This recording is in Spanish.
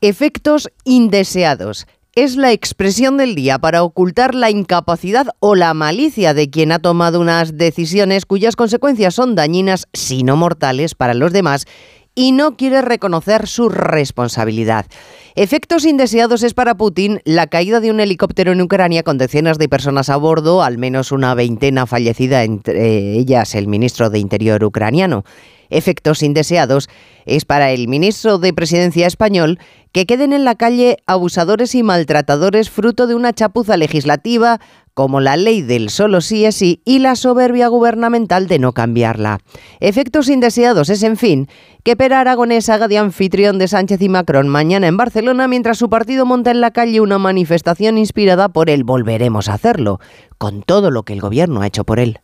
Efectos indeseados. Es la expresión del día para ocultar la incapacidad o la malicia de quien ha tomado unas decisiones cuyas consecuencias son dañinas, si no mortales, para los demás y no quiere reconocer su responsabilidad. Efectos indeseados es para Putin la caída de un helicóptero en Ucrania con decenas de personas a bordo, al menos una veintena fallecida, entre ellas el ministro de Interior ucraniano efectos indeseados es para el ministro de Presidencia español que queden en la calle abusadores y maltratadores fruto de una chapuza legislativa como la ley del solo sí es sí y la soberbia gubernamental de no cambiarla. Efectos indeseados es, en fin, que Pera Aragonés haga de anfitrión de Sánchez y Macron mañana en Barcelona mientras su partido monta en la calle una manifestación inspirada por el volveremos a hacerlo, con todo lo que el gobierno ha hecho por él.